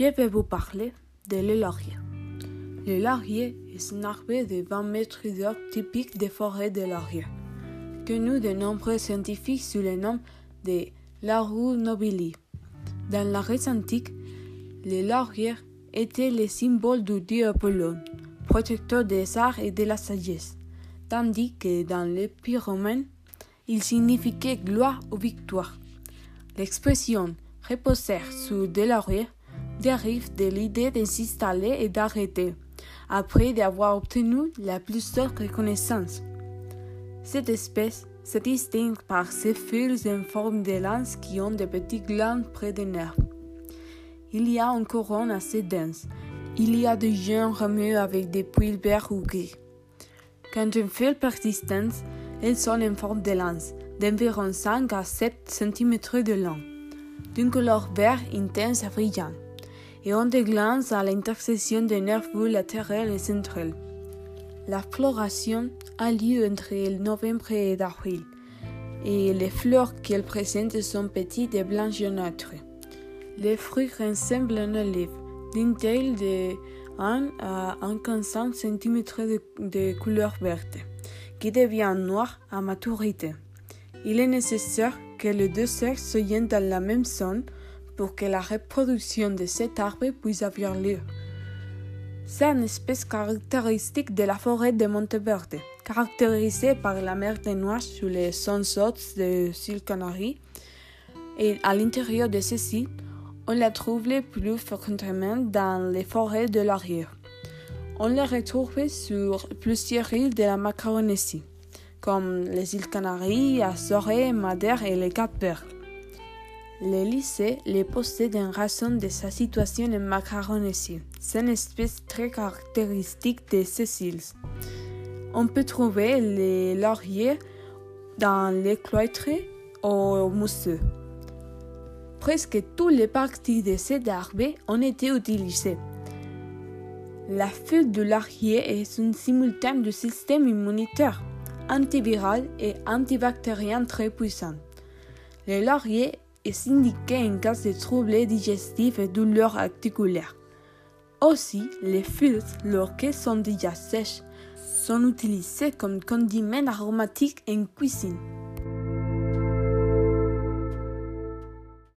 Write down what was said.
Je vais vous parler de le laurier. Est un arbre de 20 mètres d'or typique des forêts de laurier, connu de nombreux scientifiques sous le nom de Laurus nobili. Dans la Grèce antique, le laurier était le symbole du dieu Apollon, protecteur des arts et de la sagesse, tandis que dans l'Empire romain, il signifiait gloire ou victoire. L'expression reposer sur des lauriers dérive de l'idée de s'installer et d'arrêter, après d'avoir obtenu la plus haute reconnaissance. Cette espèce se distingue par ses fils en forme de lance qui ont de petits glands près des nerfs. Il y a une couronne assez dense. Il y a des jeunes rameux avec des poils verts ou gris. Quand une feuille persistante, elles sont en forme de lance, d'environ 5 à 7 cm de long, d'une couleur vert intense et brillante et ont des glands à l'intersection des nervures latérales et centrales. La floration a lieu entre novembre et avril, et les fleurs qu'elle présente sont petites et blanches jaunâtres. Les fruits ressemblent à une olive, d'une taille de 1 à 1,5 cm de, de couleur verte, qui devient noir à maturité. Il est nécessaire que les deux sexes soient dans la même zone pour que la reproduction de cet arbre puisse avoir lieu. C'est une espèce caractéristique de la forêt de Monteverde, caractérisée par la mer de Noix sur les zones hautes de îles Canaries. Et à l'intérieur de ceci, on la trouve le plus fréquemment dans les forêts de l'arrière. On la retrouve sur plusieurs îles de la Macaronésie, comme les îles Canaries, Azores, Madère et les Cap-Verts. Le lycée les possède en raison de sa situation en Macaronésie. C'est une espèce très caractéristique de ces. On peut trouver les lauriers dans les cloîtres ou mousseux. Presque toutes les parties de cet arbre ont été utilisées. La feuille de laurier est une simultane du système immunitaire, antiviral et antibactérien très puissant. Le laurier est indiqué en cas de troubles digestifs et douleurs articulaires. Aussi, les feuilles, lorsqu'elles sont déjà sèches, sont utilisées comme condiments aromatiques en cuisine.